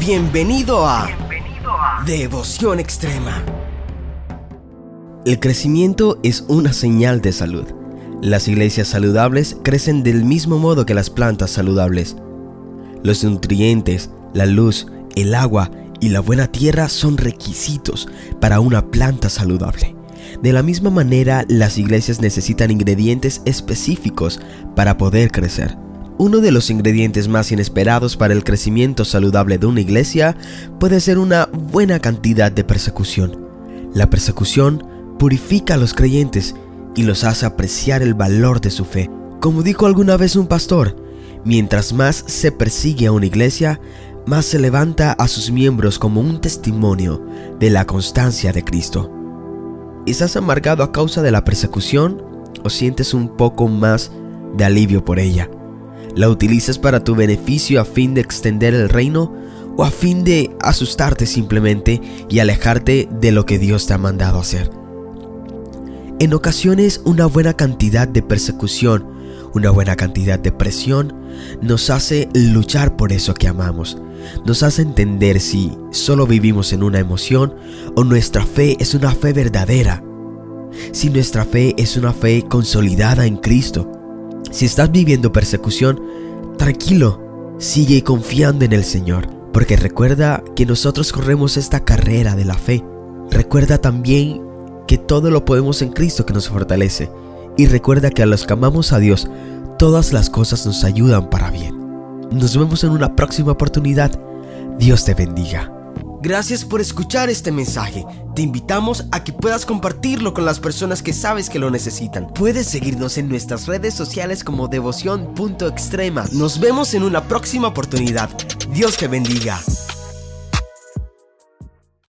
Bienvenido a, Devoción Extrema. El crecimiento es una señal de salud. Las iglesias saludables crecen del mismo modo que las plantas saludables. Los nutrientes, la luz, el agua y la buena tierra son requisitos para una planta saludable. De la misma manera, las iglesias necesitan ingredientes específicos para poder crecer. Uno de los ingredientes más inesperados para el crecimiento saludable de una iglesia puede ser una buena cantidad de persecución. La persecución purifica a los creyentes y los hace apreciar el valor de su fe. Como dijo alguna vez un pastor, mientras más se persigue a una iglesia, más se levanta a sus miembros como un testimonio de la constancia de Cristo. ¿Estás amargado a causa de la persecución o sientes un poco más de alivio por ella? ¿La utilizas para tu beneficio a fin de extender el reino o a fin de asustarte simplemente y alejarte de lo que Dios te ha mandado hacer? En ocasiones una buena cantidad de persecución, una buena cantidad de presión nos hace luchar por eso que amamos. Nos hace entender si solo vivimos en una emoción o nuestra fe es una fe verdadera. Si nuestra fe es una fe consolidada en Cristo si estás viviendo persecución, tranquilo, sigue confiando en el Señor, porque recuerda que nosotros corremos esta carrera de la fe. Recuerda también que todo lo podemos en Cristo que nos fortalece. Y recuerda que a los que amamos a Dios, todas las cosas nos ayudan para bien. Nos vemos en una próxima oportunidad. Dios te bendiga. Gracias por escuchar este mensaje. Te invitamos a que puedas compartirlo con las personas que sabes que lo necesitan. Puedes seguirnos en nuestras redes sociales como devoción.extrema. Nos vemos en una próxima oportunidad. Dios te bendiga.